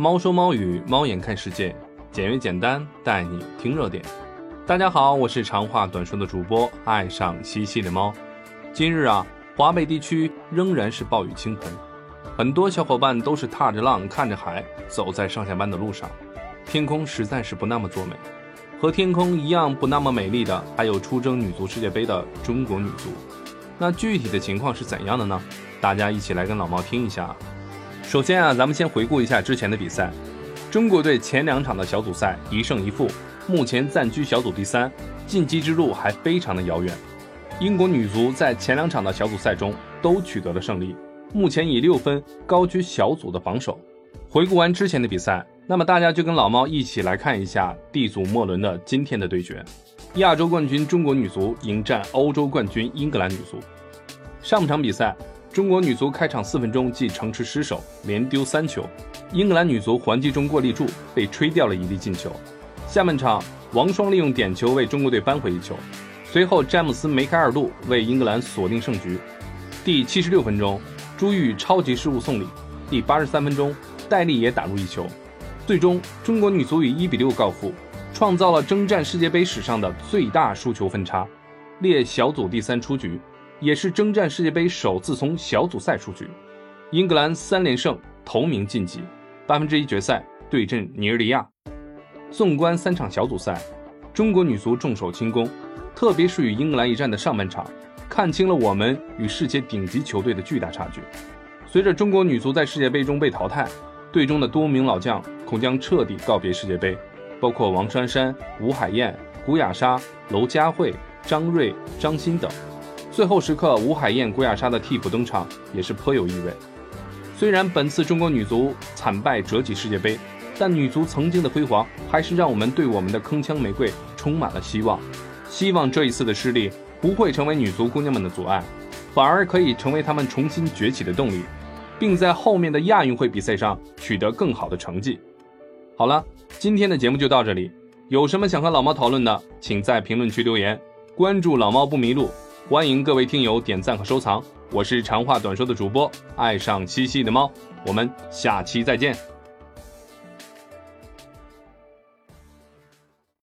猫说猫语，猫眼看世界，简约简单，带你听热点。大家好，我是长话短说的主播，爱上嬉戏的猫。今日啊，华北地区仍然是暴雨倾盆，很多小伙伴都是踏着浪，看着海，走在上下班的路上。天空实在是不那么作美，和天空一样不那么美丽的，还有出征女足世界杯的中国女足。那具体的情况是怎样的呢？大家一起来跟老猫听一下。首先啊，咱们先回顾一下之前的比赛。中国队前两场的小组赛一胜一负，目前暂居小组第三，晋级之路还非常的遥远。英国女足在前两场的小组赛中都取得了胜利，目前以六分高居小组的榜首。回顾完之前的比赛。那么大家就跟老猫一起来看一下 D 组末轮的今天的对决，亚洲冠军中国女足迎战欧洲冠军英格兰女足。上半场比赛，中国女足开场四分钟即城池失守，连丢三球，英格兰女足还击中过立柱，被吹掉了一粒进球。下半场，王霜利用点球为中国队扳回一球，随后詹姆斯梅开二度为英格兰锁定胜局。第七十六分钟，朱玉超级失误送礼。第八十三分钟，戴丽也打入一球。最终，中国女足以一比六告负，创造了征战世界杯史上的最大输球分差，列小组第三出局，也是征战世界杯首次从小组赛出局。英格兰三连胜，头名晋级八分之一决赛对阵尼日利亚。纵观三场小组赛，中国女足重守轻攻，特别是与英格兰一战的上半场，看清了我们与世界顶级球队的巨大差距。随着中国女足在世界杯中被淘汰。队中的多名老将恐将彻底告别世界杯，包括王珊珊、吴海燕、古雅莎、娄佳慧、张睿、张欣等。最后时刻，吴海燕、古雅莎的替补登场也是颇有意味。虽然本次中国女足惨败折戟世界杯，但女足曾经的辉煌还是让我们对我们的铿锵玫瑰充满了希望。希望这一次的失利不会成为女足姑娘们的阻碍，反而可以成为她们重新崛起的动力。并在后面的亚运会比赛上取得更好的成绩。好了，今天的节目就到这里。有什么想和老猫讨论的，请在评论区留言。关注老猫不迷路，欢迎各位听友点赞和收藏。我是长话短说的主播，爱上七夕的猫。我们下期再见。